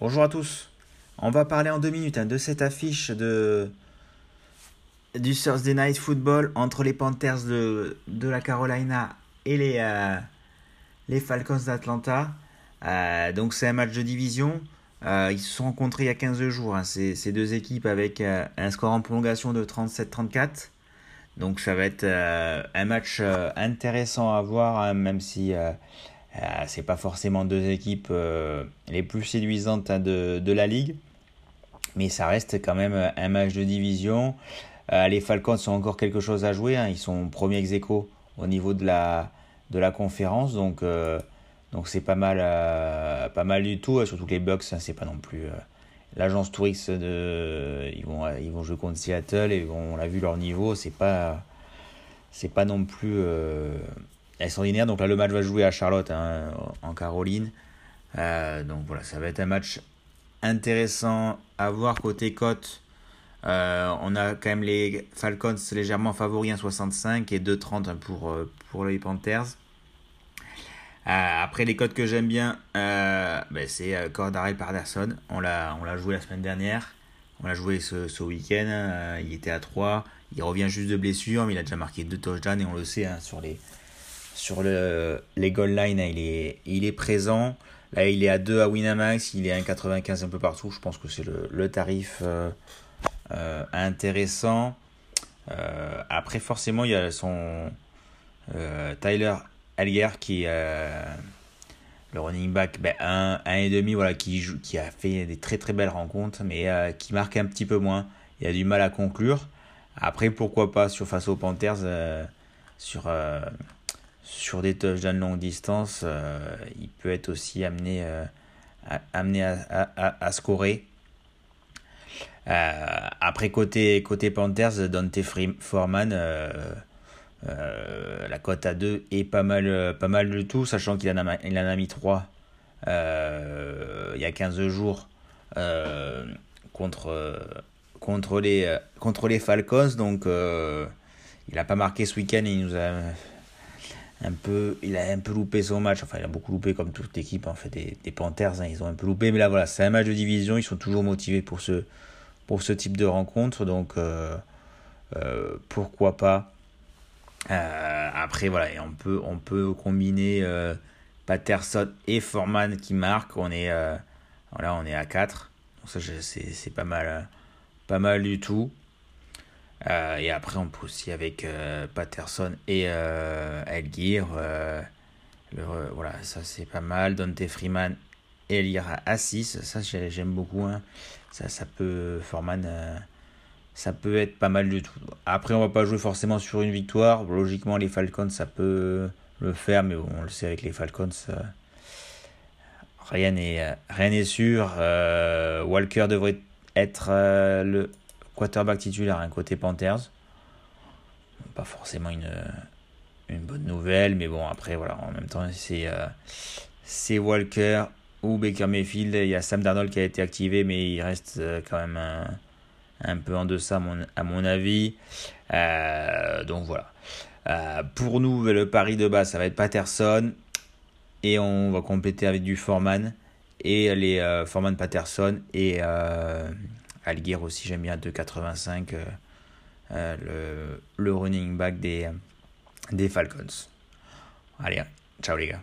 Bonjour à tous. On va parler en deux minutes hein, de cette affiche de du Thursday Night Football entre les Panthers de, la Carolina et les, euh, Falcons d'Atlanta. Euh, donc c'est un match de division. Euh, ils se sont rencontrés il y a 15 jours, hein, ces, ces, deux équipes avec un score en prolongation de 37-34. Donc ça va être un match intéressant à voir, hein, même si c'est pas forcément deux équipes les plus séduisantes hein, de, la ligue. Mais ça reste quand même un match de division. les Falcons ont encore quelque chose à jouer. Ils sont premiers ex au niveau de la, conférence. Donc, euh, donc c'est pas mal, euh, pas mal du tout. Surtout que les Bucks, hein, c'est pas non plus. Euh, l'agence touriste de, ils vont, ils vont jouer contre Seattle et on l'a vu leur niveau, c'est pas, c'est pas non plus extraordinaire. Donc là, le match va jouer à Charlotte, hein, en Caroline. donc voilà, ça va être un match intéressant à voir côté cote. Euh, on a quand même les Falcons légèrement favoris 1,65 et 2,30 pour, pour les Panthers. Euh, après, les codes que j'aime bien, euh, ben, c'est euh, Cordarel Parderson. On l'a, joué la semaine dernière. On l'a joué ce, ce week-end. Euh, il était à 3. Il revient juste de blessure, mais il a déjà marqué 2 touchdowns et on le sait hein, sur les, sur le, les goal line, il, est, il est présent. Là, il est à 2 à Winamax. Il est à 1,95 un peu partout. Je pense que c'est le, le tarif intéressant. après, forcément, il y a son Tyler Alger qui euh, le running back ben, un, un et demi voilà qui joue, qui a fait des très très belles rencontres mais euh, qui marque un petit peu moins il a du mal à conclure après pourquoi pas sur face aux Panthers euh, sur sur des touchdowns longue distance il peut être aussi amené à, amené à, à, à scorer après côté côté Panthers Dante Foreman euh, la cote à 2 est pas mal, euh, pas mal du tout, sachant qu'il en, en a mis 3 euh, il y a 15 jours contre, contre, les, contre les Falcons. Donc il n'a pas marqué ce week-end et il nous a il a un peu loupé son match. Enfin, il a beaucoup loupé comme toute l'équipe en fait des, Panthers. Hein, ils ont un peu loupé, mais là voilà, c'est un match de division. Ils sont toujours motivés pour ce, type de rencontre. Donc pourquoi pas euh, après, voilà, on peut, combiner euh, Patterson et Foreman qui marquent. On est, euh, à 4. Donc ça, c'est pas mal du tout. Et après, on peut aussi avec Patterson et Elgir. voilà, ça c'est pas mal. Dante Freeman et Elgir à 6. Ça, j'aime beaucoup. Hein. Ça, ça peut. Foreman ça peut être pas mal du tout. Après, on va pas jouer forcément sur une victoire. Logiquement, les Falcons, ça peut le faire, mais on le sait avec les Falcons, euh, rien n'est rien n'est sûr. Euh, Walker devrait être euh, le quarterback titulaire un côté Panthers. Pas forcément une, bonne nouvelle, mais bon, après, voilà, en même temps, c'est c'est Walker ou Baker Mayfield. Il y a Sam Darnold qui a été activé, mais il reste quand même un un peu en deçà à mon, mon avis. Euh, donc voilà. Euh, pour nous, le pari de base, ça va être Patterson. Et on va compléter avec du Foreman. Et les euh, Foreman Patterson. Et Alguer aussi, j'aime bien 2,85. le, le running back des, des Falcons. Allez, ciao les gars.